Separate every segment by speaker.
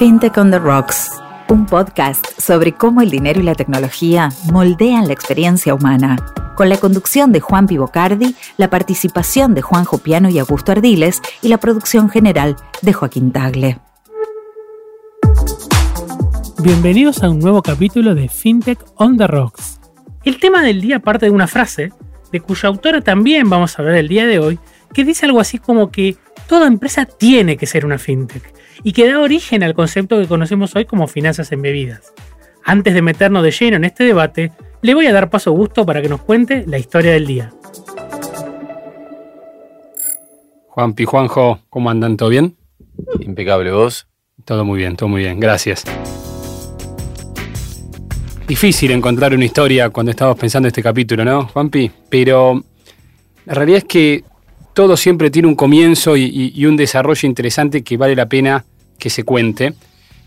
Speaker 1: FinTech on the Rocks, un podcast sobre cómo el dinero y la tecnología moldean la experiencia humana, con la conducción de Juan Pivocardi, la participación de Juan Jopiano y Augusto Ardiles y la producción general de Joaquín Tagle.
Speaker 2: Bienvenidos a un nuevo capítulo de FinTech on the Rocks. El tema del día parte de una frase, de cuya autora también vamos a hablar el día de hoy, que dice algo así como que toda empresa tiene que ser una fintech y que da origen al concepto que conocemos hoy como finanzas embebidas. Antes de meternos de lleno en este debate, le voy a dar paso a Gusto para que nos cuente la historia del día.
Speaker 3: Juan Juanjo, ¿cómo andan? ¿Todo bien?
Speaker 4: Impecable, ¿vos?
Speaker 3: Todo muy bien, todo muy bien, gracias. Difícil encontrar una historia cuando estamos pensando este capítulo, ¿no, Juanpi? Pero la realidad es que todo siempre tiene un comienzo y, un desarrollo interesante que vale la pena que se cuente.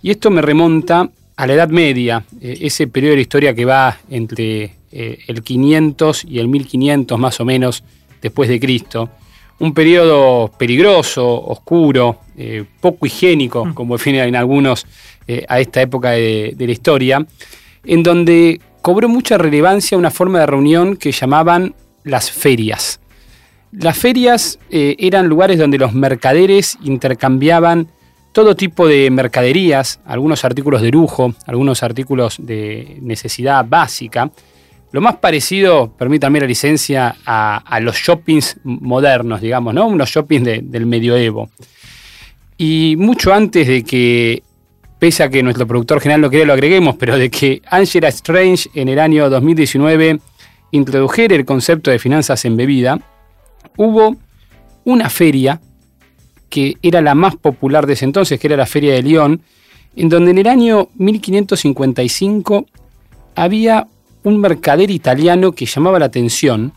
Speaker 3: Y esto me remonta a la Edad Media, eh, ese periodo de la historia que va entre eh, el 500 y el 1500 más o menos después de Cristo. Un periodo peligroso, oscuro, eh, poco higiénico, mm. como definen algunos a esta época de, de la historia, en donde cobró mucha relevancia una forma de reunión que llamaban las ferias. Las ferias eh, eran lugares donde los mercaderes intercambiaban todo tipo de mercaderías, algunos artículos de lujo, algunos artículos de necesidad básica. Lo más parecido, permítanme la licencia, a, los shoppings modernos, digamos, ¿no? Unos shoppings del medioevo. Y mucho antes de que, pese a que nuestro productor general no quería lo agreguemos, pero de que Angela Strange en el año 2019 introdujera el concepto de finanzas en bebida, hubo una feria que era la más popular de ese entonces, que era la Feria de León, en donde en el año 1555 había un mercader italiano que llamaba la atención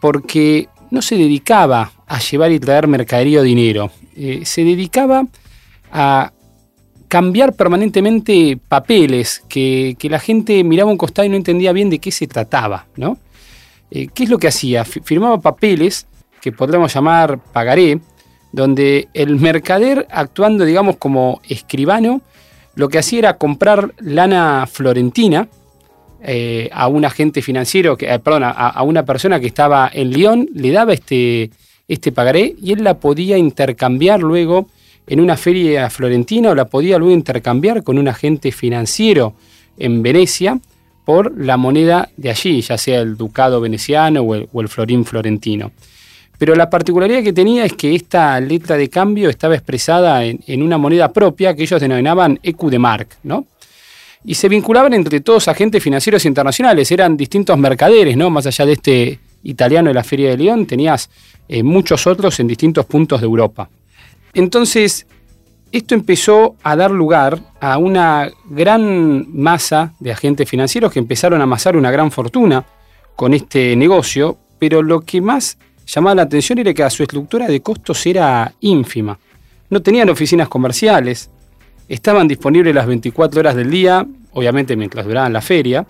Speaker 3: porque no se dedicaba a llevar y traer mercadería o dinero, eh, se dedicaba a cambiar permanentemente papeles que, la gente miraba un costado y no entendía bien de qué se trataba, ¿no? Eh, ¿Qué es lo que hacía? Firmaba papeles que podríamos llamar pagaré, donde el mercader, actuando, digamos, como escribano, lo que hacía era comprar lana florentina eh, a un agente financiero, que, eh, perdón, a, una persona que estaba en Lyon, le daba este, este pagaré y él la podía intercambiar luego en una feria florentina o la podía luego intercambiar con un agente financiero en Venecia por la moneda de allí, ya sea el ducado veneciano o el, florín florentino. Pero la particularidad que tenía es que esta letra de cambio estaba expresada en, una moneda propia que ellos denominaban EQ de Mark, ¿no? Y se vinculaban entre todos agentes financieros internacionales, eran distintos mercaderes, ¿no? Más allá de este italiano de la Feria de León, tenías eh, muchos otros en distintos puntos de Europa. Entonces, esto empezó a dar lugar a una gran masa de agentes financieros que empezaron a amasar una gran fortuna con este negocio, pero lo que más llamaba la atención era que su estructura de costos era ínfima. No tenían oficinas comerciales, estaban disponibles las 24 horas del día, obviamente mientras duraban la feria,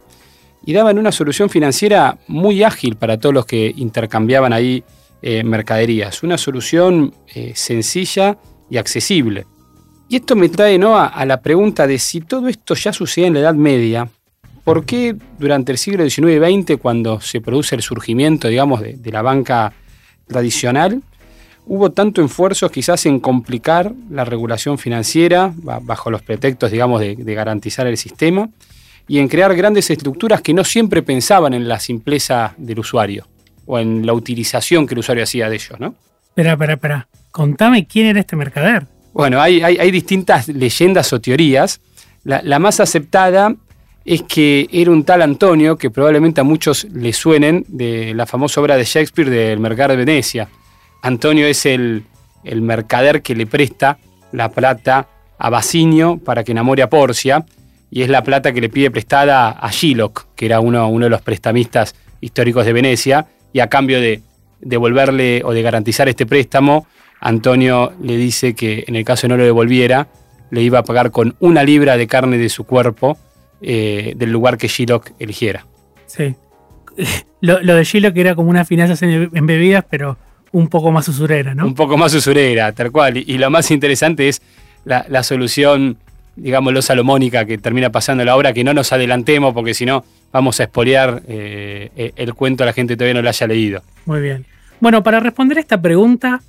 Speaker 3: y daban una solución financiera muy ágil para todos los que intercambiaban ahí eh, mercaderías. Una solución eh, sencilla y accesible. Y esto me trae ¿no? a, la pregunta de si todo esto ya sucede en la Edad Media, ¿por qué durante el siglo XIX y XX, cuando se produce el surgimiento, digamos, de, la banca tradicional, hubo tanto esfuerzo quizás en complicar la regulación financiera, bajo los pretextos, digamos, de, garantizar el sistema, y en crear grandes estructuras que no siempre pensaban en la simpleza del usuario o en la utilización que el usuario hacía de ellos, ¿no?
Speaker 2: Espera, espera, espera. Contame quién era este mercader.
Speaker 3: Bueno, hay, distintas leyendas o teorías. La, más aceptada es que era un tal Antonio, que probablemente a muchos le suenen, de la famosa obra de Shakespeare del Mercader de Venecia. Antonio es el, mercader que le presta la plata a Basinio para que enamore a Porcia, y es la plata que le pide prestada a Shylock, que era uno, uno de los prestamistas históricos de Venecia, y a cambio de devolverle o de garantizar este préstamo, Antonio le dice que en el caso de no lo devolviera, le iba a pagar con una libra de carne de su cuerpo eh, del lugar que Shylock eligiera.
Speaker 2: Sí. Lo, de Shylock era como unas finanzas en, bebidas, pero un poco más usurera, ¿no?
Speaker 3: Un poco más usurera, tal cual. Y, lo más interesante es la, solución digámoslo, salomónica que termina pasando la obra, que no nos adelantemos porque si no vamos a espolear eh, eh, el cuento a la gente todavía no lo haya leído.
Speaker 2: Muy bien. Bueno, para responder a esta pregunta,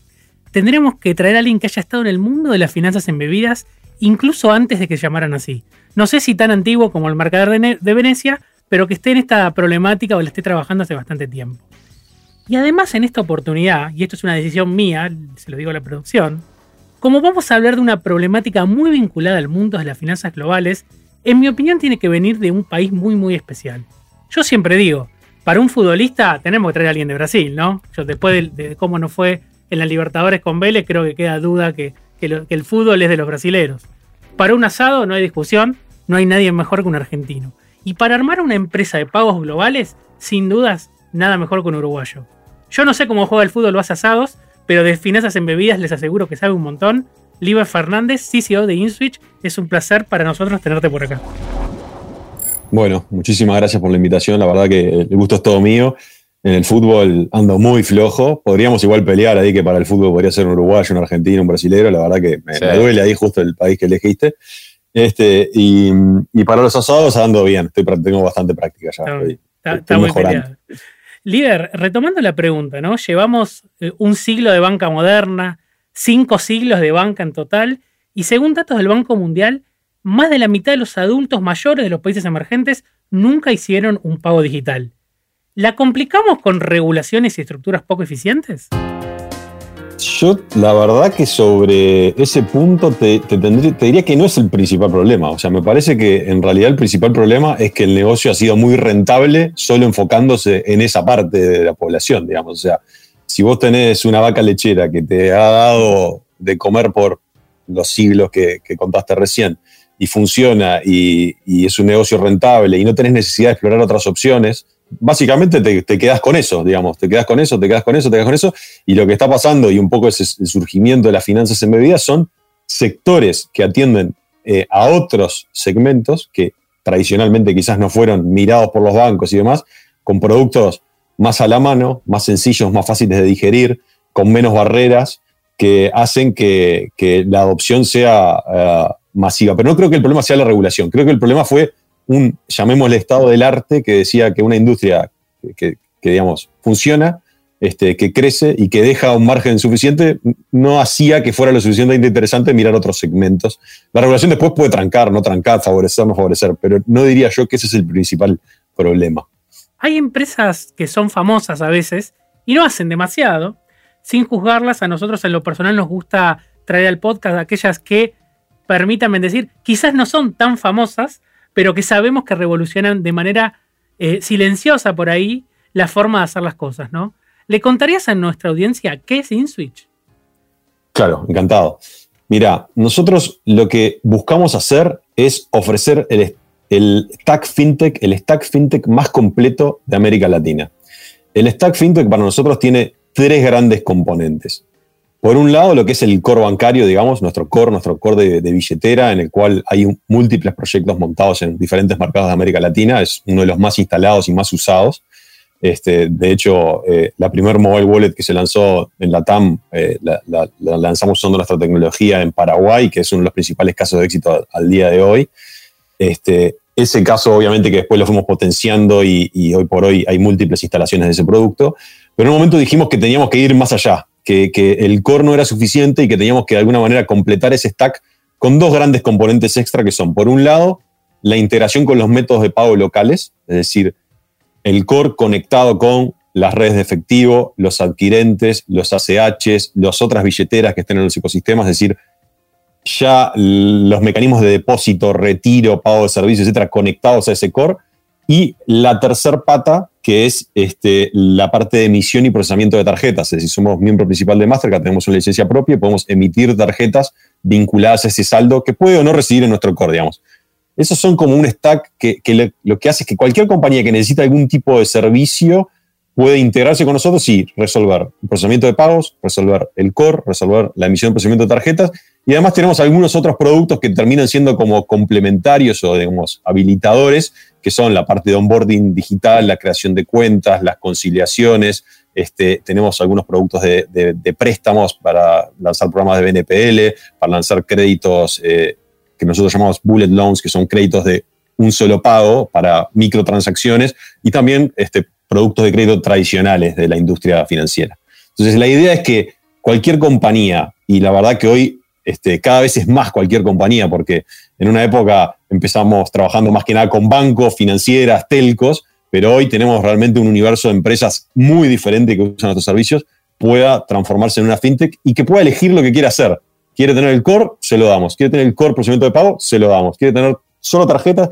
Speaker 2: tendremos que traer a alguien que haya estado en el mundo de las finanzas embebidas, incluso antes de que llamaran así. No sé si tan antiguo como el marcador de, Venecia, pero que esté en esta problemática o le esté trabajando hace bastante tiempo. Y además en esta oportunidad, y esto es una decisión mía, se lo digo a la producción, como vamos a hablar de una problemática muy vinculada al mundo de las finanzas globales, en mi opinión tiene que venir de un país muy muy especial. Yo siempre digo, para un futbolista tenemos que traer a alguien de Brasil, ¿no? Yo después de, cómo nos fue en las Libertadores con Vélez, creo que queda duda que, que el fútbol es de los brasileros. Para un asado no hay discusión, no hay nadie mejor que un argentino. Y para armar una empresa de pagos globales, sin dudas, nada mejor que un uruguayo. Yo no sé cómo juega el fútbol los asados, pero de finanzas en bebidas les aseguro que sabe un montón. Liber Fernández, CCO de InSwitch, es un placer para nosotros tenerte por acá.
Speaker 5: Bueno, muchísimas gracias por la invitación. La verdad que el gusto es todo mío. En el fútbol ando muy flojo. Podríamos igual pelear ahí que para el fútbol podría ser un uruguayo, un argentino, un brasilero. La verdad que me, duele ahí justo el país que elegiste. Este, y, para los asados ando bien. Estoy, tengo bastante práctica ya.
Speaker 2: Está, muy mejorando. Líder, retomando la pregunta, ¿no? Llevamos eh, un siglo de banca moderna, cinco siglos de banca en total, y según datos del Banco Mundial, más de la mitad de los adultos mayores de los países emergentes nunca hicieron un pago digital. ¿La complicamos con regulaciones y estructuras poco eficientes?
Speaker 5: Yo, la verdad que sobre ese punto te, diría que no es el principal problema. O sea, me parece que en realidad el principal problema es que el negocio ha sido muy rentable solo enfocándose en esa parte de la población, digamos. O sea, si vos tenés una vaca lechera que te ha dado de comer por los siglos que, contaste recién y funciona y es un negocio rentable y no tenés necesidad de explorar otras opciones, básicamente te, quedas con eso, digamos, te quedas con eso, te quedas con eso, te quedas con eso, y lo que está pasando y un poco es el surgimiento de las finanzas embebidas son sectores que atienden eh, a otros segmentos que tradicionalmente quizás no fueron mirados por los bancos y demás, con productos más a la mano, más sencillos, más fáciles de digerir, con menos barreras, que hacen que, la adopción sea eh, masiva. Pero no creo que el problema sea la regulación, creo que el problema fue un, llamémosle estado del arte, que decía que una industria que, digamos, funciona, este, que crece y que deja un margen suficiente, no hacía que fuera lo suficientemente interesante mirar otros segmentos. La regulación después puede trancar, no trancar, favorecer, no favorecer, pero no diría yo que ese es el principal problema.
Speaker 2: Hay empresas que son famosas a veces y no hacen demasiado. Sin juzgarlas, a nosotros en lo personal nos gusta traer al podcast aquellas que, permítanme decir, quizás no son tan famosas, pero que sabemos que revolucionan de manera eh, silenciosa por ahí la forma de hacer las cosas, ¿no? ¿Le contarías a nuestra audiencia qué es InSwitch?
Speaker 5: Claro, encantado. Mira, nosotros lo que buscamos hacer es ofrecer el, el stack fintech, el stack fintech más completo de América Latina. El stack fintech para nosotros tiene tres grandes componentes. Por un lado, lo que es el core bancario, digamos, nuestro core, nuestro core de, billetera, en el cual hay múltiples proyectos montados en diferentes mercados de América Latina, es uno de los más instalados y más usados. Este, de hecho, eh, la primer mobile wallet que se lanzó en la TAM, eh, la, lanzamos usando nuestra tecnología en Paraguay, que es uno de los principales casos de éxito al, día de hoy. Este, ese caso, obviamente, que después lo fuimos potenciando y, y hoy por hoy hay múltiples instalaciones de ese producto. Pero en un momento dijimos que teníamos que ir más allá, que, el core no era suficiente y que teníamos que de alguna manera completar ese stack con dos grandes componentes extra que son, por un lado, la integración con los métodos de pago locales, es decir, el core conectado con las redes de efectivo, los adquirentes, los ACHs, las otras billeteras que estén en los ecosistemas, es decir, ya los mecanismos de depósito, retiro, pago de servicios, etcétera, conectados a ese core. Y la tercer pata, que es este, la parte de emisión y procesamiento de tarjetas. Es decir, somos miembro principal de Mastercard, tenemos una licencia propia y podemos emitir tarjetas vinculadas a ese saldo que puede o no recibir en nuestro core, digamos. Esos son como un stack que, lo que hace es que cualquier compañía que necesita algún tipo de servicio puede integrarse con nosotros y resolver el procesamiento de pagos, resolver el core, resolver la emisión y procesamiento de tarjetas. Y además tenemos algunos otros productos que terminan siendo como complementarios o, digamos, habilitadores que son la parte de onboarding digital, la creación de cuentas, las conciliaciones. Este, tenemos algunos productos de, préstamos para lanzar programas de BNPL, para lanzar créditos eh, que nosotros llamamos bullet loans, que son créditos de un solo pago para microtransacciones y también este, productos de crédito tradicionales de la industria financiera. Entonces, la idea es que cualquier compañía, y la verdad que hoy este, cada vez es más cualquier compañía, porque en una época empezamos trabajando más que nada con bancos, financieras, telcos, pero hoy tenemos realmente un universo de empresas muy diferente que usan nuestros servicios, pueda transformarse en una fintech y que pueda elegir lo que quiera hacer. Quiere tener el core, se lo damos. Quiere tener el core procedimiento de pago, se lo damos. Quiere tener solo tarjetas,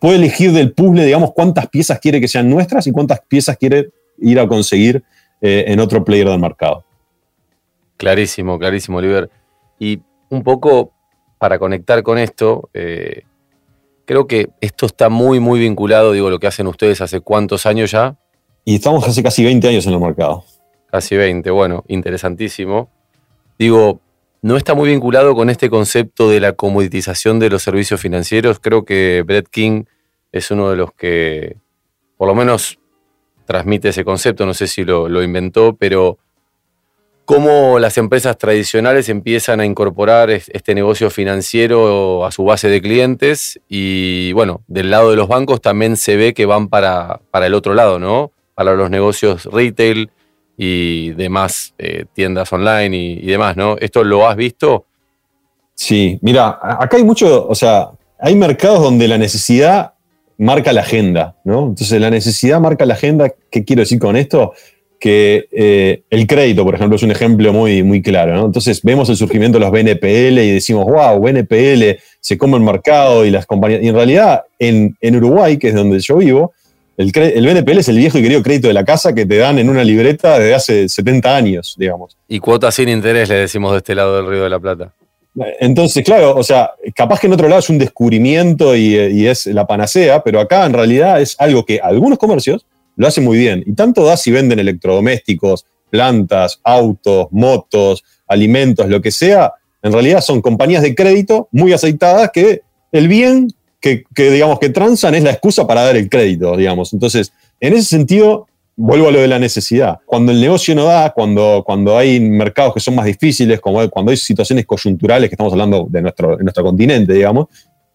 Speaker 5: puede elegir del puzzle, digamos, cuántas piezas quiere que sean nuestras y cuántas piezas quiere ir a conseguir eh, en otro player del mercado.
Speaker 4: Clarísimo, clarísimo, Oliver. Un poco para conectar con esto, eh, creo que esto está muy, muy vinculado, digo, lo que hacen ustedes hace cuántos años ya.
Speaker 5: Y estamos hace casi 20 años en el mercado.
Speaker 4: Casi 20, bueno, interesantísimo. Digo, no está muy vinculado con este concepto de la comoditización de los servicios financieros. Creo que Brett King es uno de los que, por lo menos, transmite ese concepto. No sé si lo, lo inventó, pero cómo las empresas tradicionales empiezan a incorporar este negocio financiero a su base de clientes y bueno, del lado de los bancos también se ve que van para, para el otro lado, ¿no? Para los negocios retail y demás eh, tiendas online y, y, demás, ¿no? ¿Esto lo has visto?
Speaker 5: Sí, mira, acá hay mucho, o sea, hay mercados donde la necesidad marca la agenda, ¿no? Entonces la necesidad marca la agenda, ¿qué quiero decir con esto? Que eh, el crédito, por ejemplo, es un ejemplo muy, muy claro. ¿no? Entonces vemos el surgimiento de los BNPL y decimos, wow, BNPL, se come el mercado y las compañías. Y en realidad, en, en Uruguay, que es donde yo vivo, el, el, BNPL es el viejo y querido crédito de la casa que te dan en una libreta desde hace 70 años, digamos.
Speaker 4: Y cuotas sin interés, le decimos de este lado del Río de la Plata.
Speaker 5: Entonces, claro, o sea, capaz que en otro lado es un descubrimiento y, y es la panacea, pero acá en realidad es algo que algunos comercios lo hace muy bien. Y tanto da si venden electrodomésticos, plantas, autos, motos, alimentos, lo que sea, en realidad son compañías de crédito muy aceitadas que el bien que, digamos que transan es la excusa para dar el crédito, digamos. Entonces, en ese sentido, vuelvo a lo de la necesidad. Cuando el negocio no da, cuando, cuando hay mercados que son más difíciles, como cuando hay situaciones coyunturales, que estamos hablando de nuestro, de nuestro continente, digamos,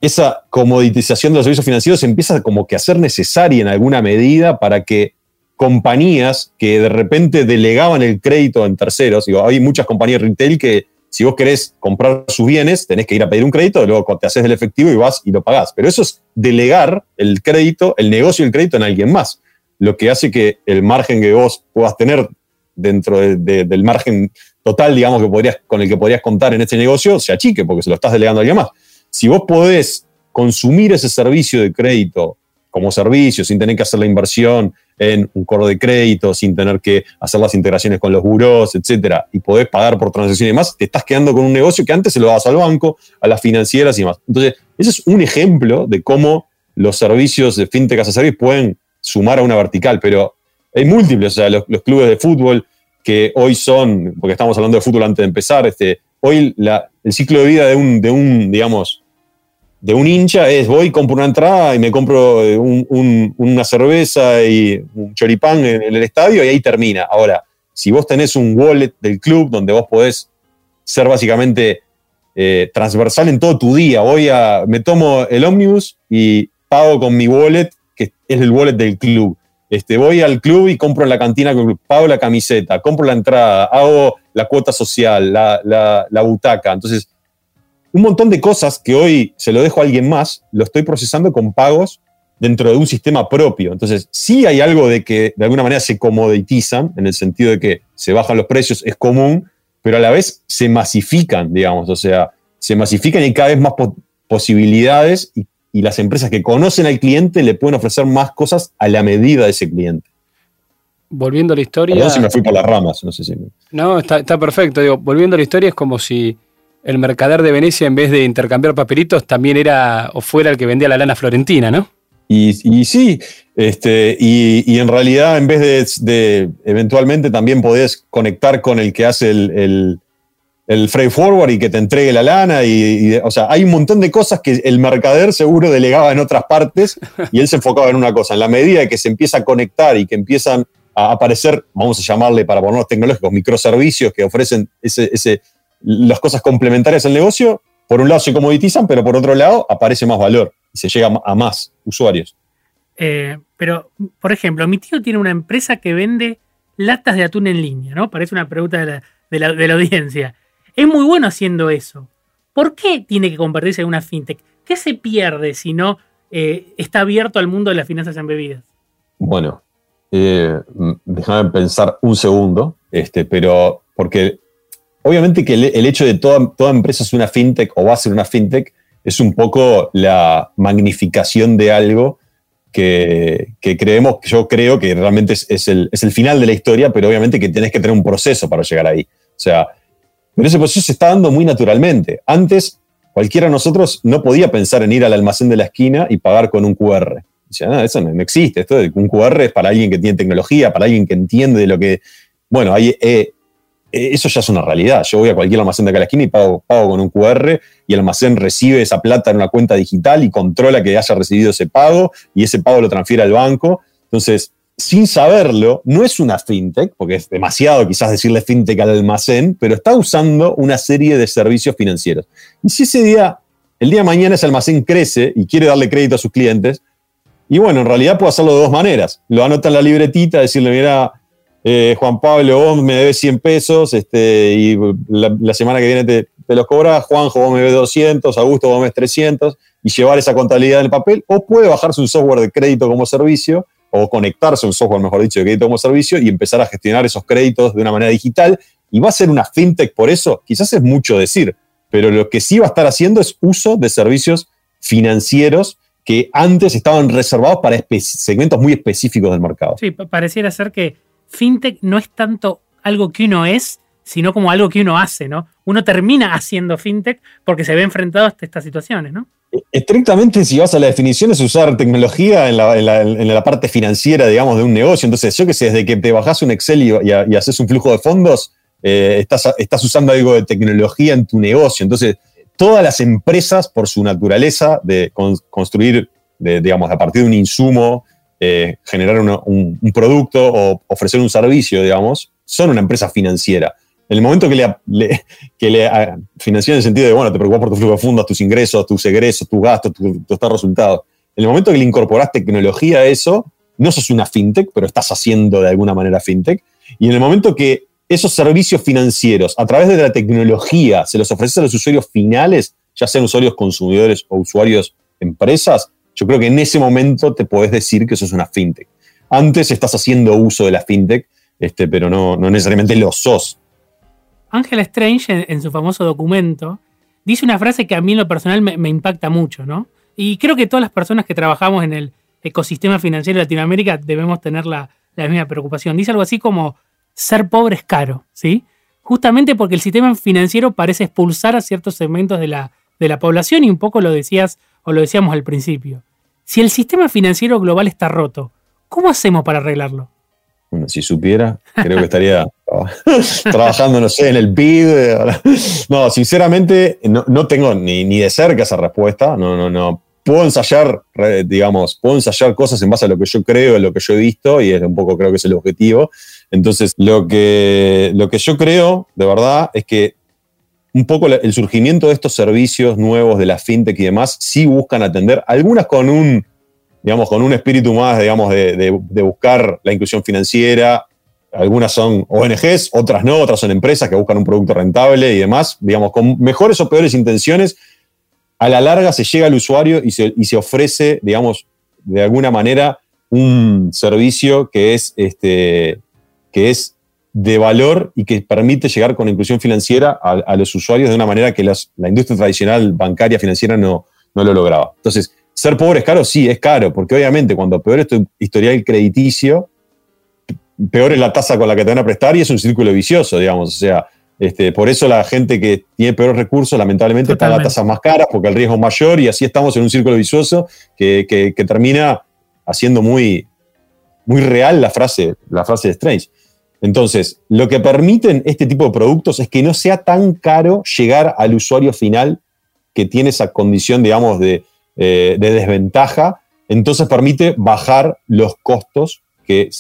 Speaker 5: esa comoditización de los servicios financieros empieza como que a ser necesaria en alguna medida para que compañías que de repente delegaban el crédito en terceros, digo, hay muchas compañías retail que si vos querés comprar sus bienes, tenés que ir a pedir un crédito, luego te haces del efectivo y vas y lo pagás. Pero eso es delegar el crédito, el negocio del crédito en alguien más, lo que hace que el margen que vos puedas tener dentro del margen total, digamos, que podrías, con el que podrías contar en este negocio, se achique, porque se lo estás delegando a alguien más. Si vos podés consumir ese servicio de crédito como servicio, sin tener que hacer la inversión en un coro de crédito, sin tener que hacer las integraciones con los buros, etcétera, y podés pagar por transacciones y demás, te estás quedando con un negocio que antes se lo dabas al banco, a las financieras y demás. Entonces, ese es un ejemplo de cómo los servicios de fintech as a service pueden sumar a una vertical, pero hay múltiples, o sea, los, los clubes de fútbol que hoy son, porque estamos hablando de fútbol antes de empezar, este, hoy el ciclo de vida de un, de un, digamos, de un hincha es voy, compro una entrada y me compro eh, una cerveza y un choripán en, el estadio y ahí termina. Ahora, si vos tenés un wallet del club donde vos podés ser básicamente eh, transversal en todo tu día, voy a, me tomo el ómnibus y pago con mi wallet, que es el wallet del club. Este, voy al club y compro en la cantina, pago la camiseta, compro la entrada, hago la cuota social, la, la, butaca. Entonces, un montón de cosas que hoy se lo dejo a alguien más, lo estoy procesando con pagos dentro de un sistema propio. Entonces, sí hay algo de que de alguna manera se comoditizan, en el sentido de que se bajan los precios, es común, pero a la vez se masifican, digamos, o sea, se masifican y hay cada vez más posibilidades y y las empresas que conocen al cliente le pueden ofrecer más cosas a la medida de ese cliente.
Speaker 3: Volviendo a la historia.
Speaker 5: No sé si me fui por las ramas, no sé si.
Speaker 3: No, está, está perfecto. Digo, volviendo a la historia, es como si el mercader de Venecia, en vez de intercambiar papelitos, también era o fuera el que vendía la lana florentina, ¿no?
Speaker 5: Y, sí, este, y, en realidad, en vez de, de, eventualmente también podés conectar con el que hace el el freight forward y que te entregue la lana. Y, o sea, hay un montón de cosas que el mercader seguro delegaba en otras partes y él se enfocaba en una cosa. En la medida que se empieza a conectar y que empiezan a aparecer, vamos a llamarle para ponernos tecnológicos, microservicios que ofrecen ese, ese, las cosas complementarias al negocio, por un lado se comoditizan, pero por otro lado aparece más valor y se llega a más usuarios.
Speaker 2: Eh, pero, por ejemplo, mi tío tiene una empresa que vende latas de atún en línea, ¿no? Parece una pregunta de la, audiencia. Es muy bueno haciendo eso. ¿Por qué tiene que convertirse en una fintech? ¿Qué se pierde si no eh, está abierto al mundo de las finanzas en bebidas?
Speaker 5: Bueno, eh, déjame pensar un segundo, este, pero porque obviamente que el, hecho de toda, toda empresa es una fintech o va a ser una fintech es un poco la magnificación de algo que, creemos, yo creo que realmente es, el, final de la historia, pero obviamente que tenés que tener un proceso para llegar ahí. O sea, pero ese proceso se está dando muy naturalmente. Antes, cualquiera de nosotros no podía pensar en ir al almacén de la esquina y pagar con un QR. Eso no, existe. Esto un QR es para alguien que tiene tecnología, para alguien que entiende de lo que. Bueno, eh, eh, eso ya es una realidad. Yo voy a cualquier almacén de acá a la esquina y pago, pago con un QR y el almacén recibe esa plata en una cuenta digital y controla que haya recibido ese pago y ese pago lo transfiere al banco. Entonces, sin saberlo, no es una fintech, porque es demasiado quizás decirle fintech al almacén, pero está usando una serie de servicios financieros. Y si ese día, el día de mañana ese almacén crece y quiere darle crédito a sus clientes, y bueno, en realidad puede hacerlo de dos maneras. Lo anota en la libretita, decirle, mira, eh, Juan Pablo, vos me debes 100 pesos este, y la, semana que viene te, los cobras, Juanjo, vos me debes 200, Augusto, vos me debes 300, y llevar esa contabilidad en el papel, o puede bajarse un software de crédito como servicio, o conectarse a un software, mejor dicho, de crédito como servicio, y empezar a gestionar esos créditos de una manera digital, y va a ser una fintech por eso, quizás es mucho decir, pero lo que sí va a estar haciendo es uso de servicios financieros que antes estaban reservados para segmentos muy específicos del mercado.
Speaker 2: Sí, pareciera ser que fintech no es tanto algo que uno es, sino como algo que uno hace, ¿no? Uno termina haciendo fintech porque se ve enfrentado a estas situaciones, ¿no?
Speaker 5: Estrictamente, si vas a la definición, es usar tecnología en la, parte financiera, digamos, de un negocio. Entonces, yo que sé, desde que te bajas un Excel y, haces un flujo de fondos, eh, estás usando algo de tecnología en tu negocio. Entonces, todas las empresas, por su naturaleza de construir, digamos, a partir de un insumo, eh, generar un, producto o ofrecer un servicio, digamos, son una empresa financiera. En el momento que le, le que ah, financian en el sentido de, bueno, te preocupas por tus flujo de fondos, tus ingresos, tus egresos, tus gastos, tus tu resultados. En el momento que le incorporas tecnología a eso, no sos una fintech, pero estás haciendo de alguna manera fintech. Y en el momento que esos servicios financieros, a través de la tecnología, se los ofreces a los usuarios finales, ya sean usuarios consumidores o usuarios empresas, yo creo que en ese momento te podés decir que eso es una fintech. Antes estás haciendo uso de la fintech, este, pero no, no necesariamente lo sos.
Speaker 2: Angela Strange, en, su famoso documento, dice una frase que a mí en lo personal me, impacta mucho, ¿no? Y creo que todas las personas que trabajamos en el ecosistema financiero de Latinoamérica debemos tener la, misma preocupación. Dice algo así como, ser pobre es caro, ¿sí? Justamente porque el sistema financiero parece expulsar a ciertos segmentos de la, de la población y un poco lo decías o lo decíamos al principio. Si el sistema financiero global está roto, ¿cómo hacemos para arreglarlo?
Speaker 5: Bueno, si supiera, creo que estaría trabajando, no sé, en el PIB. No, sinceramente, no, tengo ni, ni, de cerca esa respuesta. No, no, no. Puedo ensayar, digamos, puedo ensayar cosas en base a lo que yo creo, en lo que yo he visto, y es un poco creo que es el objetivo. Entonces, lo que, lo que yo creo, de verdad, es que un poco el surgimiento de estos servicios nuevos de la fintech y demás sí buscan atender, algunas con un, digamos, con un espíritu más, digamos, de, buscar la inclusión financiera. Algunas son ONGs, otras no, otras son empresas que buscan un producto rentable y demás. Digamos, con mejores o peores intenciones, a la larga se llega al usuario y se, y se ofrece, digamos, de alguna manera un servicio que es, este, que es de valor y que permite llegar con inclusión financiera a, los usuarios de una manera que la industria tradicional bancaria financiera no, no lo lograba. Entonces, ser pobre es caro, sí, es caro, porque obviamente cuando peor es tu historial crediticio, peor es la tasa con la que te van a prestar y es un círculo vicioso, digamos. O sea, este, por eso la gente que tiene peores recursos, lamentablemente, paga tasas más caras porque el riesgo es mayor y así estamos en un círculo vicioso que, que, termina haciendo muy, muy real la frase, la frase de Strange. Entonces, lo que permiten este tipo de productos es que no sea tan caro llegar al usuario final que tiene esa condición, digamos, de, eh, desventaja. Entonces permite bajar los costos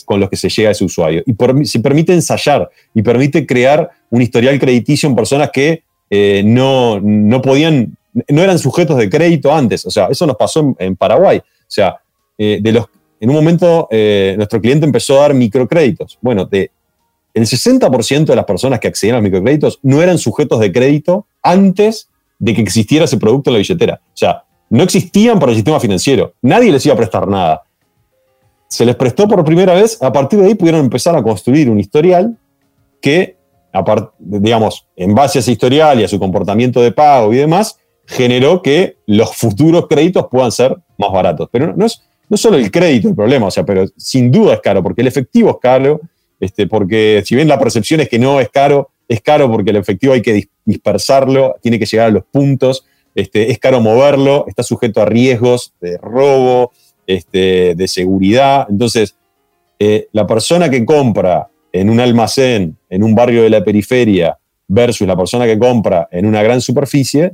Speaker 5: con los que se llega a ese usuario. Y se permite ensayar y permite crear un historial crediticio en personas que eh, no, podían no eran sujetos de crédito antes. O sea, eso nos pasó en, Paraguay. O sea, eh, de los, en un momento nuestro cliente empezó a dar microcréditos. Bueno, de, el 60% de las personas que accedían a los microcréditos no eran sujetos de crédito antes de que existiera ese producto en la billetera. O sea, no existían para el sistema financiero. Nadie les iba a prestar nada. Se les prestó por primera vez, a partir de ahí pudieron empezar a construir un historial que, digamos, en base a ese historial y a su comportamiento de pago y demás, generó que los futuros créditos puedan ser más baratos. Pero no, es no solo el crédito el problema, o sea, pero sin duda es caro, porque el efectivo es caro, este, porque si bien la percepción es que no es caro, es caro porque el efectivo hay que dispersarlo, tiene que llegar a los puntos, este, es caro moverlo, está sujeto a riesgos de robo, este, de seguridad. Entonces, eh, la persona que compra en un almacén, en un barrio de la periferia, versus la persona que compra en una gran superficie,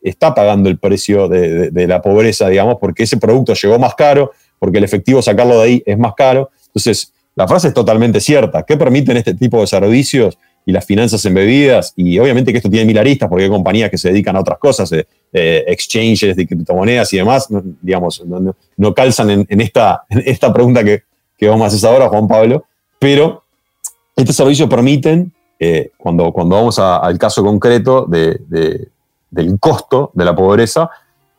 Speaker 5: está pagando el precio de, la pobreza, digamos, porque ese producto llegó más caro, porque el efectivo sacarlo de ahí es más caro. Entonces, la frase es totalmente cierta. ¿Qué permiten este tipo de servicios? y las finanzas embebidas, y obviamente que esto tiene mil aristas porque hay compañías que se dedican a otras cosas, eh, eh, exchanges de criptomonedas y demás, digamos, no, calzan en, esta, pregunta que, vamos a hacer ahora, Juan Pablo, pero estos servicios permiten, eh, cuando, cuando vamos al caso concreto del costo de la pobreza,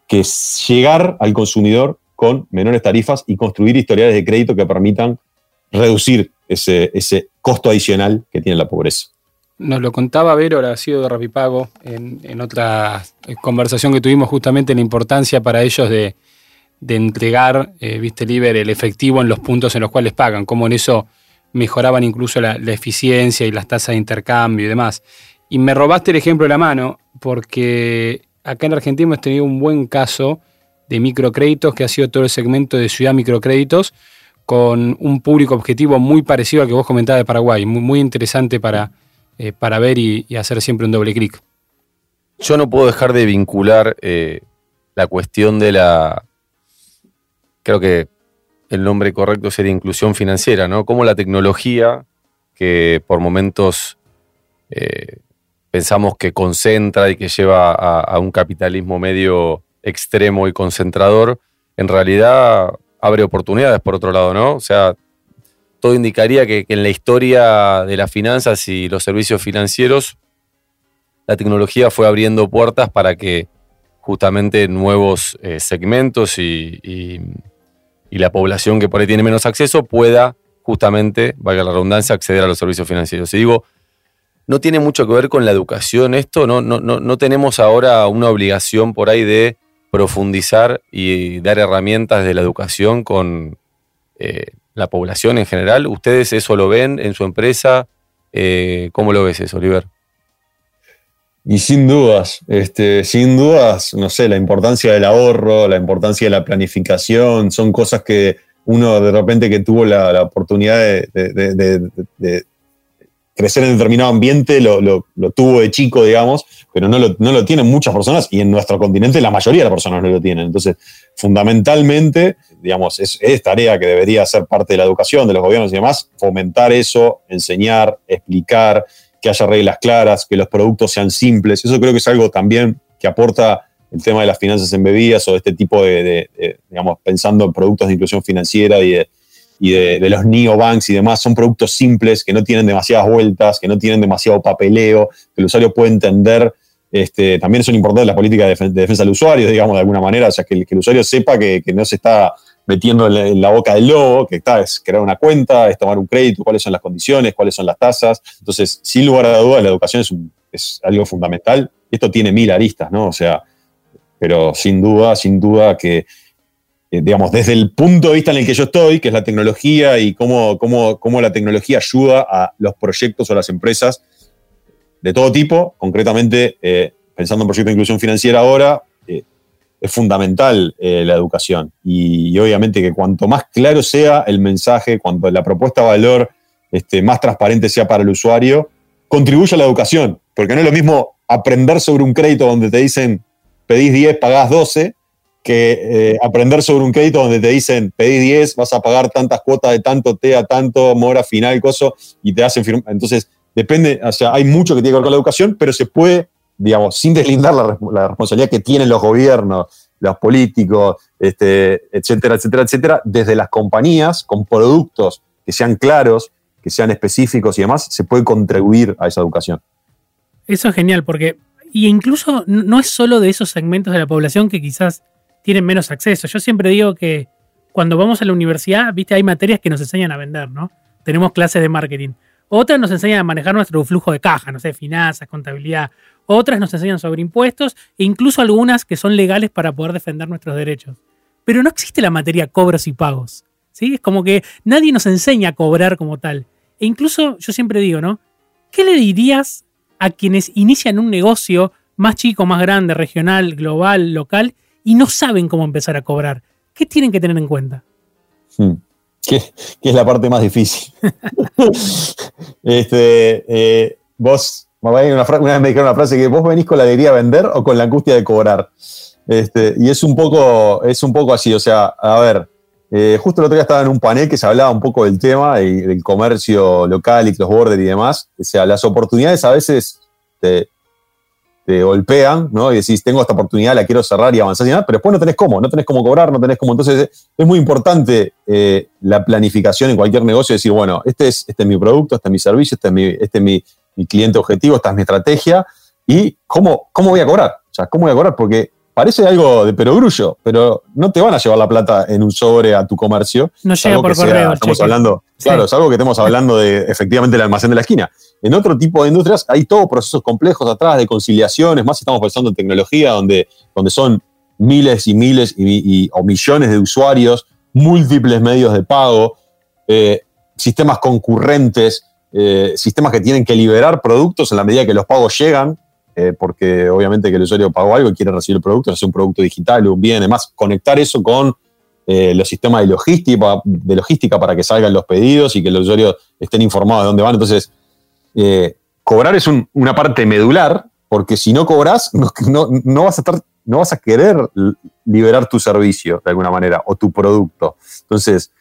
Speaker 5: que es llegar al consumidor con menores tarifas y construir historiales de crédito que permitan reducir ese, ese costo adicional que tiene la pobreza.
Speaker 3: Nos lo contaba Vero, ha sido de Rapipago, en, en otra conversación que tuvimos justamente la importancia para ellos de, entregar, eh, viste, Liber, el efectivo en los puntos en los cuales pagan, cómo en eso mejoraban incluso la, eficiencia y las tasas de intercambio y demás. Y me robaste el ejemplo de la mano, porque acá en Argentina hemos tenido un buen caso de microcréditos, que ha sido todo el segmento de Ciudad Microcréditos, con un público objetivo muy parecido al que vos comentabas de Paraguay, muy, interesante para eh, para ver y, hacer siempre un doble clic.
Speaker 4: Yo no puedo dejar de vincular eh, la cuestión de la, creo que el nombre correcto sería inclusión financiera, ¿no? Como la tecnología, que por momentos eh, pensamos que concentra y que lleva a, un capitalismo medio extremo y concentrador, en realidad abre oportunidades por otro lado, ¿no? O sea, todo indicaría que, en la historia de las finanzas y los servicios financieros, la tecnología fue abriendo puertas para que justamente nuevos eh, segmentos y, la población que por ahí tiene menos acceso pueda justamente, valga la redundancia, acceder a los servicios financieros. Y digo, no tiene mucho que ver con la educación esto, no, no, no, tenemos ahora una obligación por ahí de profundizar y dar herramientas de la educación con eh, la población en general? ¿Ustedes eso lo ven en su empresa? Eh, ¿Cómo lo ves eso, Oliver?
Speaker 5: Y sin dudas, este, sin dudas, no sé, la importancia del ahorro, la importancia de la planificación, son cosas que uno de repente que tuvo la, oportunidad de, crecer en determinado ambiente lo, tuvo de chico, digamos, pero no lo, no lo, tienen muchas personas y en nuestro continente la mayoría de las personas no lo tienen. Entonces, fundamentalmente, digamos, es, tarea que debería ser parte de la educación de los gobiernos y demás, fomentar eso, enseñar, explicar, que haya reglas claras, que los productos sean simples. Eso creo que es algo también que aporta el tema de las finanzas embebidas o este tipo de, digamos, pensando en productos de inclusión financiera y de y de, los neobanks y demás, son productos simples, que no tienen demasiadas vueltas, que no tienen demasiado papeleo, que el usuario puede entender. Este, también son importantes las políticas de, defensa del usuario, digamos, de alguna manera, o sea, que, el usuario sepa que, no se está metiendo en la, boca del lobo, que está, es crear una cuenta, es tomar un crédito, cuáles son las condiciones, cuáles son las tasas. Entonces, sin lugar a dudas, la educación es, es algo fundamental. Esto tiene mil aristas, ¿no? O sea, pero sin duda, sin duda que eh, digamos, desde el punto de vista en el que yo estoy, que es la tecnología y cómo, cómo, cómo la tecnología ayuda a los proyectos o las empresas de todo tipo, concretamente eh, pensando en proyectos de inclusión financiera ahora, eh, es fundamental la educación. Y, obviamente que cuanto más claro sea el mensaje, cuanto la propuesta de valor este, más transparente sea para el usuario, contribuye a la educación. Porque no es lo mismo aprender sobre un crédito donde te dicen pedís 10, pagás 12, que eh, aprender sobre un crédito donde te dicen, pedí 10, vas a pagar tantas cuotas de tanto T a tanto, mora final, coso, y te hacen firmar. Entonces, depende, o sea, hay mucho que tiene que ver con la educación, pero se puede digamos, sin deslindar la, la responsabilidad que tienen los gobiernos, los políticos, este, etcétera, etcétera, etcétera, desde las compañías, con productos que sean claros, que sean específicos y demás, se puede contribuir a esa educación.
Speaker 2: Eso es genial, porque, y incluso no es solo de esos segmentos de la población que quizás tienen menos acceso. Yo siempre digo que cuando vamos a la universidad, viste, hay materias que nos enseñan a vender, ¿no? Tenemos clases de marketing. Otras nos enseñan a manejar nuestro flujo de caja, no sé, finanzas, contabilidad. Otras nos enseñan sobre impuestos e incluso algunas que son legales para poder defender nuestros derechos. Pero no existe la materia cobros y pagos. ¿sí? Es como que nadie nos enseña a cobrar como tal. E incluso yo siempre digo, ¿no? ¿Qué le dirías a quienes inician un negocio más chico, más grande, regional, global, local, y no saben cómo empezar a cobrar? ¿Qué tienen que tener en cuenta?
Speaker 5: Hmm. ¿Qué, es la parte más difícil? este, eh, vos, una, vez me dijeron una frase que vos venís con la alegría de vender o con la angustia de cobrar. Este, y es un, poco, es un poco así, o sea, a ver, eh, justo el otro día estaba en un panel que se hablaba un poco del tema y del comercio local y cross-border y demás. O sea, las oportunidades a veces te, te, golpean, ¿no? Y decís, tengo esta oportunidad, la quiero cerrar y avanzar y demás, pero después no tenés cómo, no tenés cómo cobrar, no tenés cómo. Entonces, es muy importante eh, la planificación en cualquier negocio, decir, bueno, este es, este es mi producto, este es mi servicio, este es mi, este es mi, mi cliente objetivo, esta es mi estrategia y cómo, cómo voy a cobrar. O sea, ¿cómo voy a cobrar? Porque parece algo de perogrullo, pero no te van a llevar la plata en un sobre a tu comercio.
Speaker 2: No llega por correo.
Speaker 5: estamos hablando, claro, es algo que estamos hablando de efectivamente el almacén de la esquina. En otro tipo de industrias hay todos procesos complejos atrás de conciliaciones, más si estamos pensando en tecnología, donde, donde son miles y miles y, o millones de usuarios, múltiples medios de pago, eh, sistemas concurrentes, eh, sistemas que tienen que liberar productos en la medida que los pagos llegan, eh, porque obviamente que el usuario pagó algo y quiere recibir el producto, hacer un producto digital un bien, además conectar eso con eh, los sistemas de logística, de logística para que salgan los pedidos y que los usuarios estén informados de dónde van. Entonces, eh, cobrar es una parte medular, porque si no cobras, no, vas a querer liberar tu servicio de alguna manera o tu producto. Entonces,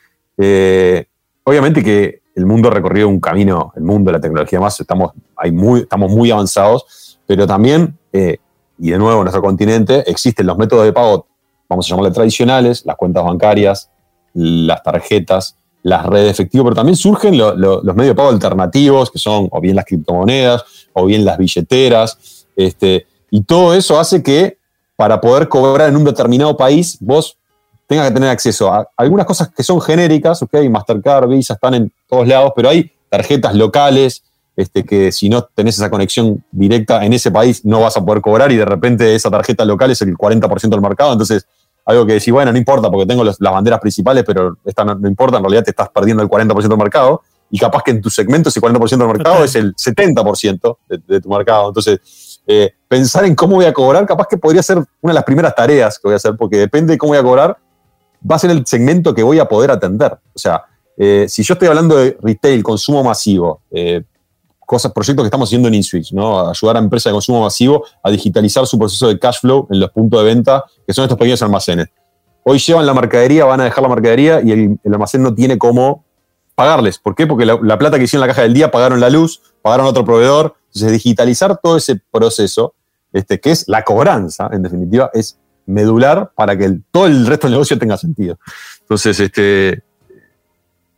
Speaker 5: obviamente que el mundo ha recorrido un camino, el mundo de la tecnología más, estamos, hay estamos muy avanzados pero también, eh, y de nuevo en nuestro continente, existen los métodos de pago, vamos a llamarle tradicionales, las cuentas bancarias, las tarjetas, las redes de efectivo, pero también surgen los medios de pago alternativos, que son o bien las criptomonedas, o bien las billeteras, este, y todo eso hace que para poder cobrar en un determinado país, vos tengas que tener acceso a algunas cosas que son genéricas, ok, Mastercard, Visa, están en todos lados, pero hay tarjetas locales, este, que si no tenés esa conexión directa en ese país no vas a poder cobrar y de repente esa tarjeta local es el 40% del mercado. Entonces, algo que decís, bueno, no importa porque tengo las banderas principales, pero esta no, importa, en realidad te estás perdiendo el 40% del mercado y capaz que en tu segmento ese 40% del mercado es el 70% de, tu mercado. Entonces, eh, pensar en cómo voy a cobrar, capaz que podría ser una de las primeras tareas que voy a hacer, porque depende de cómo voy a cobrar, va a ser el segmento que voy a poder atender. O sea, eh, si yo estoy hablando de retail, consumo masivo, eh, cosas, proyectos que estamos haciendo en InSwitch, ¿no? Ayudar a empresas de consumo masivo a digitalizar su proceso de cash flow en los puntos de venta, que son estos pequeños almacenes. Hoy llevan la mercadería, van a dejar la mercadería y el, almacén no tiene cómo pagarles. ¿Por qué? Porque la, plata que hicieron en la caja del día pagaron la luz, pagaron otro proveedor. Entonces, digitalizar todo ese proceso, este, que es la cobranza, en definitiva, es medular para que todo el resto del negocio tenga sentido. Entonces, este,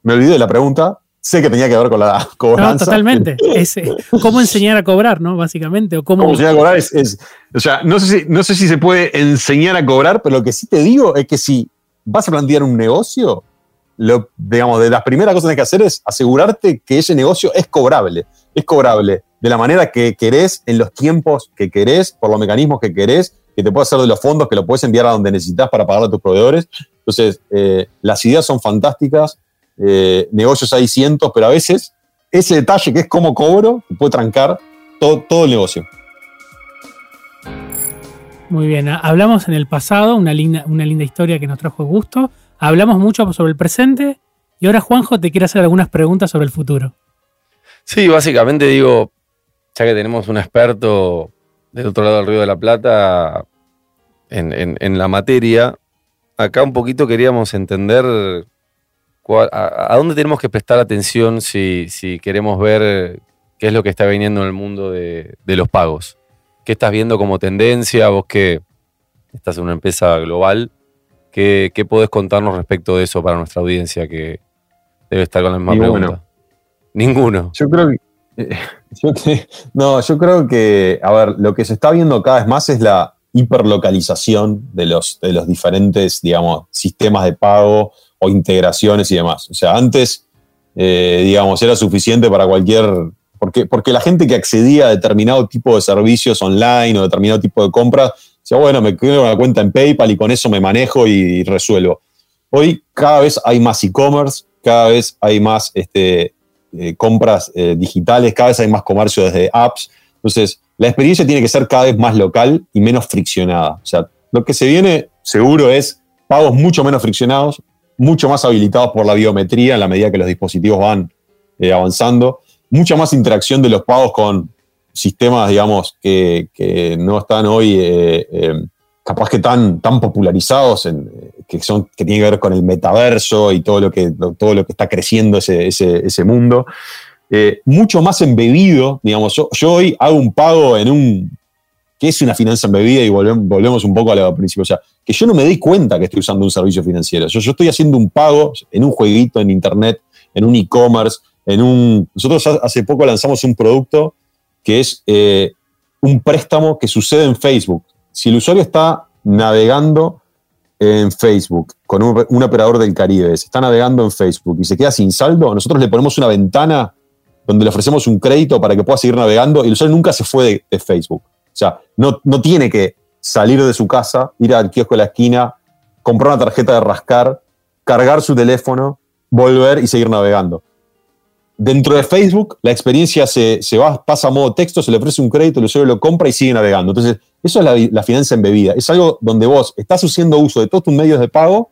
Speaker 5: me olvidé de la pregunta, sé que tenía que ver con la cobranza.
Speaker 2: No, totalmente. Es, eh, ¿Cómo enseñar a cobrar, no? Básicamente. O cómo...
Speaker 5: enseñar a cobrar es, O sea, no sé, si, no sé si se puede enseñar a cobrar, pero lo que sí te digo es que si vas a plantear un negocio, lo, digamos, de las primeras cosas que tienes que hacer es asegurarte que ese negocio es cobrable. Es cobrable de la manera que querés, en los tiempos que querés, por los mecanismos que querés, que te puede hacer de los fondos, que lo puedes enviar a donde necesitas para pagar a tus proveedores. Entonces, eh, las ideas son fantásticas eh, negocios hay cientos, pero a veces ese detalle que es como cobro puede trancar todo, todo el negocio.
Speaker 2: Muy bien, hablamos en el pasado, una linda, una linda historia que nos trajo gusto. Hablamos mucho sobre el presente y ahora Juanjo te quiere hacer algunas preguntas sobre el futuro.
Speaker 4: Sí, básicamente digo, ya que tenemos un experto del otro lado del Río de la Plata en, en la materia, acá un poquito queríamos entender a, dónde tenemos que prestar atención si, queremos ver qué es lo que está viniendo en el mundo de, los pagos? ¿Qué estás viendo como tendencia? Vos que estás en una empresa global, ¿qué, qué podés contarnos respecto de eso para nuestra audiencia que debe estar con la misma pregunta? Ninguno.
Speaker 5: Yo creo que, eh, no, yo creo que, a ver, lo que se está viendo cada vez más es la hiperlocalización de los, de los diferentes, digamos, sistemas de pago o integraciones y demás. O sea, antes, eh, digamos, era suficiente para cualquier porque, porque la gente que accedía a determinado tipo de servicios online o determinado tipo de compras, decía, bueno, me creo una cuenta en PayPal y con eso me manejo y, resuelvo. Hoy cada vez hay más e-commerce, cada vez hay más este, eh, compras eh, digitales, cada vez hay más comercio desde apps. Entonces, la experiencia tiene que ser cada vez más local y menos friccionada. O sea, lo que se viene seguro es pagos mucho menos friccionados, mucho más habilitados por la biometría en la medida que los dispositivos van eh, avanzando mucha más interacción de los pagos con sistemas, digamos, que, no están hoy eh, eh, capaz que tan, tan popularizados, en, que, son, que tienen que ver con el metaverso y todo lo que, todo lo que está creciendo ese, ese, mundo. Eh, mucho más embebido, digamos, yo, hoy hago un pago en un, que es una finanza embebida y volvemos, un poco a lo principio, o sea, que yo no me doy cuenta que estoy usando un servicio financiero, yo, estoy haciendo un pago en un jueguito en internet, en un e-commerce, en un. Nosotros hace poco lanzamos un producto que es eh, un préstamo que sucede en Facebook. Si el usuario está navegando en Facebook con un, operador del Caribe, se está navegando en Facebook y se queda sin saldo, nosotros le ponemos una ventana donde le ofrecemos un crédito para que pueda seguir navegando y el usuario nunca se fue de, Facebook. O sea, no, no tiene que salir de su casa, ir al kiosco de la esquina, comprar una tarjeta de rascar, cargar su teléfono, volver y seguir navegando. Dentro de Facebook, la experiencia se, va, pasa a modo texto, se le ofrece un crédito, el usuario lo compra y sigue navegando. Entonces, eso es la, la finanza embebida. Es algo donde vos estás haciendo uso de todos tus medios de pago,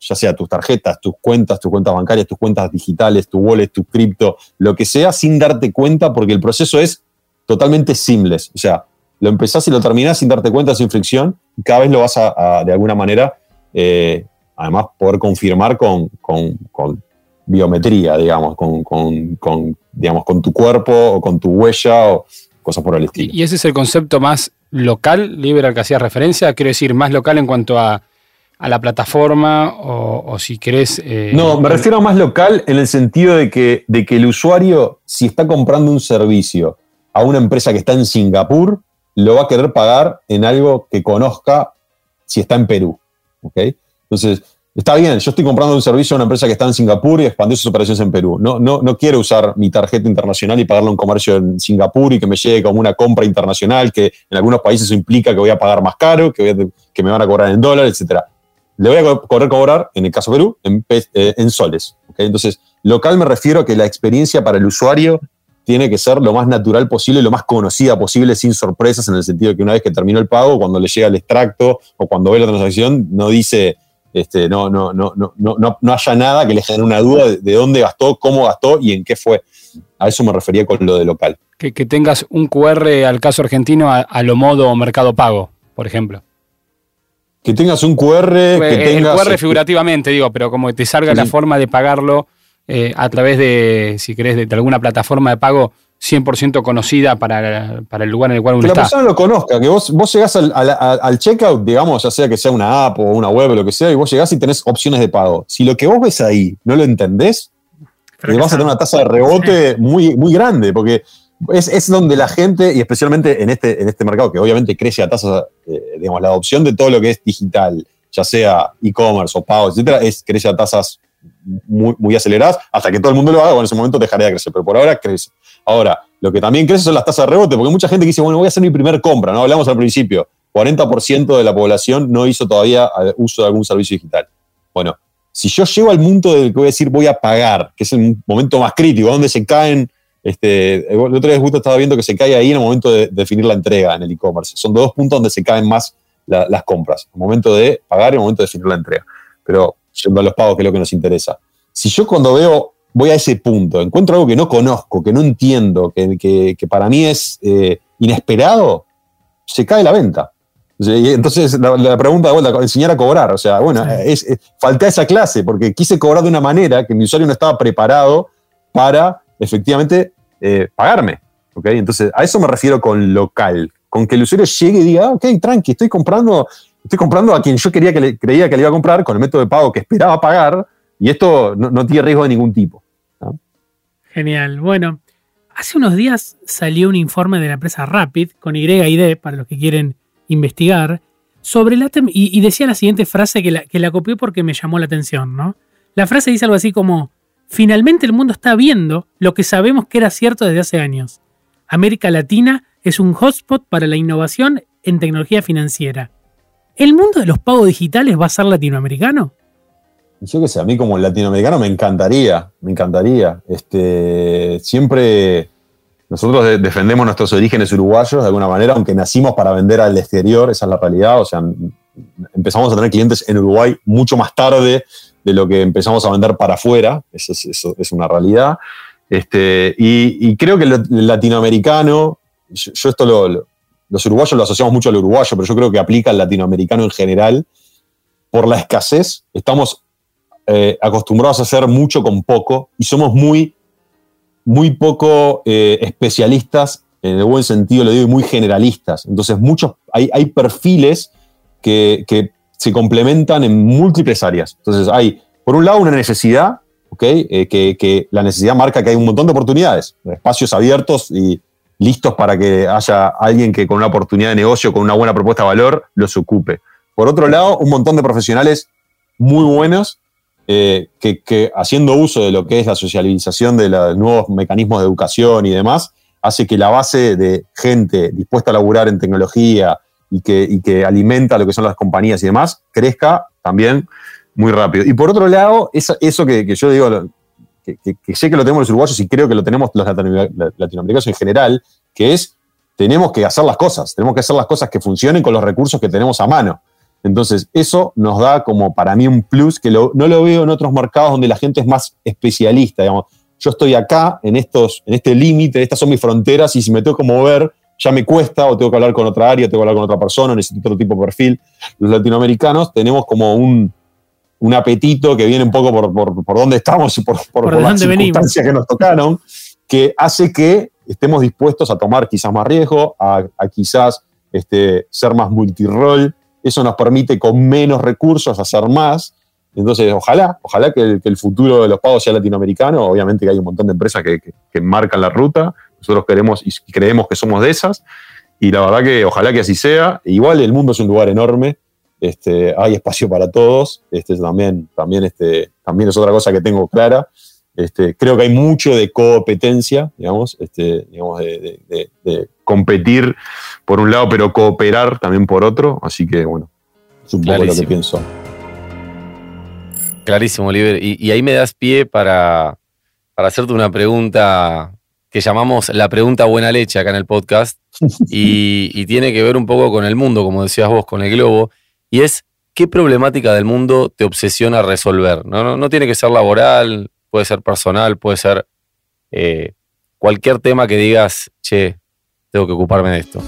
Speaker 5: ya sea tus tarjetas, tus cuentas, tus cuentas bancarias, tus cuentas digitales, tu wallet, tu cripto, lo que sea, sin darte cuenta, porque el proceso es totalmente seamless. O sea, lo empezás y lo terminás sin darte cuenta, sin fricción, y cada vez lo vas a, de alguna manera, eh, además, poder confirmar con, con, con biometría, digamos, con, digamos, con tu cuerpo o con tu huella o cosas por el estilo.
Speaker 3: ¿Y ese es el concepto más local, libre al que hacías referencia? Quiero decir, más local en cuanto a, la plataforma o, si querés...
Speaker 5: Eh, no, me refiero a más local en el sentido de que, de que el usuario, si está comprando un servicio a una empresa que está en Singapur, lo va a querer pagar en algo que conozca si está en Perú. ¿ok? Entonces, Está bien, yo estoy comprando un servicio a una empresa que está en Singapur y expandió sus operaciones en Perú. No, no, no quiero usar mi tarjeta internacional y pagarle un comercio en Singapur y que me llegue como una compra internacional, que en algunos países eso implica que voy a pagar más caro, que, que me van a cobrar en dólares, etc. Le voy a correr cobrar, en el caso Perú, en, eh, en soles. Entonces, local me refiero a que la experiencia para el usuario tiene que ser lo más natural posible, lo más conocida posible, sin sorpresas, en el sentido de que una vez que terminó el pago, cuando le llega el extracto o cuando ve la transacción, no dice este, no, no, no, no, no, no haya nada que le genere una duda de, dónde gastó, cómo gastó y en qué fue. A eso me refería con lo de local.
Speaker 3: Que, tengas un QR al caso argentino a, lo modo Mercado Pago, por ejemplo.
Speaker 5: Que tengas un QR. que
Speaker 3: el QR figurativamente, digo, pero como que te salga la forma de pagarlo eh, a través de, si querés, de alguna plataforma de pago 100% conocida para, para, el lugar en el cual uno está.
Speaker 5: Que la persona lo conozca, que vos, vos llegás al, al, checkout, digamos, ya sea que sea una app o una web o lo que sea, y vos llegás y tenés opciones de pago. Si lo que vos ves ahí no lo entendés, te vas a tener una tasa de rebote muy, muy grande, porque es, es, donde la gente, y especialmente en este, en este mercado, que obviamente crece a tasas, eh, digamos, la adopción de todo lo que es digital, ya sea e-commerce o pago, etcétera, es, crece a tasas muy, muy aceleradas, hasta que todo el mundo lo haga, bueno, en ese momento dejaría de crecer, pero por ahora crece. Ahora, lo que también crece son las tasas de rebote, porque mucha gente dice, bueno, voy a hacer mi primer compra, ¿no? Hablamos al principio, 40% de la población no hizo todavía eh, uso de algún servicio digital. Bueno, si yo llego al punto del que voy a decir voy a pagar, que es el momento más crítico, donde se caen, este, el otro día justo estaba viendo que se cae ahí en el momento de definir la entrega en el e-commerce. Son dos puntos donde se caen más las compras, el momento de pagar y el momento de definir la entrega. Pero yendo a los pagos, que es lo que nos interesa. Si yo cuando veo voy a ese punto, encuentro algo que no conozco, que no entiendo, que, para mí es eh, inesperado, se cae la venta. Entonces la, pregunta de vuelta, enseñar a cobrar, o sea, bueno, es, falté a esa clase porque quise cobrar de una manera que mi usuario no estaba preparado para efectivamente eh, pagarme. ¿okay? Entonces a eso me refiero con local, con que el usuario llegue y diga, ah, ok, tranqui, estoy comprando, estoy comprando a quien yo quería que creía que le iba a comprar con el método de pago que esperaba pagar y esto no, tiene riesgo de ningún tipo.
Speaker 2: Genial. Bueno, hace unos días salió un informe de la empresa Rapid, con Y y D, para los que quieren investigar, sobre la y, y, decía la siguiente frase que la, que la copié porque me llamó la atención, ¿no? La frase dice algo así como, finalmente el mundo está viendo lo que sabemos que era cierto desde hace años. América Latina es un hotspot para la innovación en tecnología financiera. ¿El mundo de los pagos digitales va a ser latinoamericano?
Speaker 5: Yo qué sé, a mí como latinoamericano me encantaría, me encantaría. Este, siempre nosotros defendemos nuestros orígenes uruguayos de alguna manera, aunque nacimos para vender al exterior, esa es la realidad. O sea, empezamos a tener clientes en Uruguay mucho más tarde de lo que empezamos a vender para afuera, eso es, una realidad. Este, y, creo que el latinoamericano, yo, esto lo, los uruguayos lo asociamos mucho al uruguayo, pero yo creo que aplica al latinoamericano en general. Por la escasez, estamos eh, acostumbrados a hacer mucho con poco y somos muy, muy poco eh, especialistas, en el buen sentido lo digo, y muy generalistas. Entonces, muchos, hay, hay perfiles que, que se complementan en múltiples áreas. Entonces hay, por un lado, una necesidad, ¿okay? Eh, que, la necesidad marca que hay un montón de oportunidades, espacios abiertos y listos para que haya alguien que con una oportunidad de negocio, con una buena propuesta de valor, los ocupe. Por otro lado, un montón de profesionales muy buenos eh, que, haciendo uso de lo que es la socialización de los nuevos mecanismos de educación y demás, hace que la base de gente dispuesta a laburar en tecnología, y que, que alimenta lo que son las compañías y demás, crezca también muy rápido. Y por otro lado, eso, eso que, yo digo, que, sé que lo tenemos los uruguayos y creo que lo tenemos los latinoamericanos en general, que es, tenemos que hacer las cosas, tenemos que hacer las cosas que funcionen con los recursos que tenemos a mano. Entonces, eso nos da como para mí un plus que no lo veo en otros mercados donde la gente es más especialista. Digamos. Yo estoy acá, en, estos, en este límite, estas son mis fronteras, y si me tengo que mover, ya me cuesta o tengo que hablar con otra área, tengo que hablar con otra persona, necesito otro tipo de perfil. Los latinoamericanos tenemos como un, apetito que viene un poco por, por, dónde estamos y por, por, las circunstancias que nos tocaron, que hace que estemos dispuestos a tomar quizás más riesgo, a, quizás este, ser más multirol. Eso nos permite con menos recursos hacer más. Entonces, ojalá, ojalá que el, futuro de los pagos sea latinoamericano. Obviamente que hay un montón de empresas que, que marcan la ruta, nosotros queremos y creemos que somos de esas. Y la verdad que ojalá que así sea. Igual el mundo es un lugar enorme. Este, hay espacio para todos. Este, también, también, este, también es otra cosa que tengo clara. Este, creo que hay mucho de competencia, digamos, este, digamos de, competir por un lado, pero cooperar también por otro. Así que, bueno, es un poco lo que pienso.
Speaker 4: Clarísimo, Oliver. Y, y, ahí me das pie para, para hacerte una pregunta que llamamos la pregunta buena leche acá en el podcast y, tiene que ver un poco con el mundo, como decías vos, con el globo, y es qué problemática del mundo te obsesiona resolver. No, no, tiene que ser laboral, puede ser personal, puede ser eh, cualquier tema que digas, che, tengo que ocuparme de esto.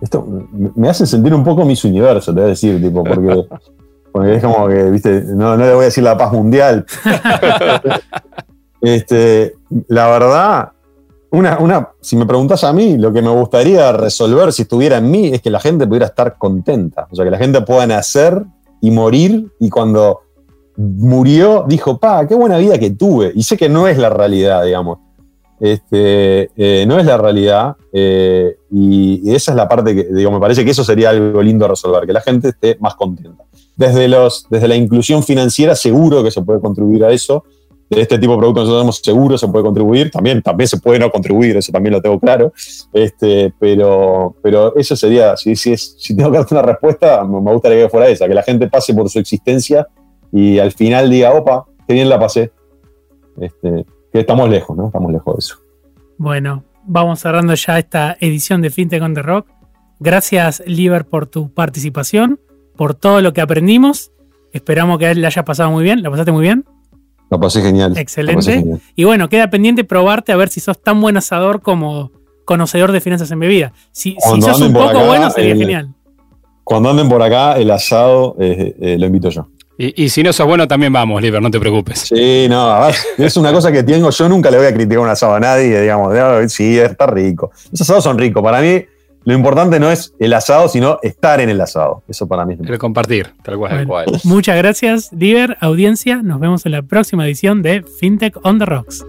Speaker 5: Esto me hace sentir un poco mis universo, te voy a decir, tipo, porque, es como que, viste, no, no le voy a decir la paz mundial. Este, la verdad, una, una, si me preguntas a mí, lo que me gustaría resolver si estuviera en mí es que la gente pudiera estar contenta. O sea, que la gente pueda nacer y morir y cuando murió dijo, pa, qué buena vida que tuve. Y sé que no es la realidad, digamos. Este, eh, no es la realidad eh, y, esa es la parte que, digo, me parece que eso sería algo lindo a resolver, que la gente esté más contenta. Desde, los, desde la inclusión financiera seguro que se puede contribuir a eso de este tipo de productos nosotros tenemos seguro se puede contribuir, también, también se puede no contribuir, eso también lo tengo claro, este, pero, pero eso sería, si, si, es, si tengo que darte una respuesta, me gustaría que fuera esa, que la gente pase por su existencia y al final diga, opa, qué bien la pasé. Este, que estamos lejos, ¿no? Estamos lejos de eso.
Speaker 2: Bueno, vamos cerrando ya esta edición de FinTech on the Rock. Gracias, Liber, por tu participación, por todo lo que aprendimos. Esperamos que le haya pasado muy bien. ¿La pasaste muy bien?
Speaker 5: Lo pasé genial.
Speaker 2: Excelente. Y bueno, queda pendiente probarte a ver si sos tan buen asador como conocedor de finanzas en bebida. Si, sos un poco bueno, sería genial.
Speaker 5: Cuando anden por acá, el asado eh, eh, lo invito yo.
Speaker 3: Y, si no sos bueno, también vamos, Liber, no te preocupes.
Speaker 5: Sí, no, es una cosa que tengo. Yo nunca le voy a criticar un asado a nadie, digamos. Sí, está rico. Los asados son ricos. Para mí, lo importante no es el asado, sino estar en el asado. Eso para mí es
Speaker 3: El compartir, tal cual.
Speaker 2: Muchas gracias, Liber, audiencia. Nos vemos en la próxima edición de FinTech on the Rocks.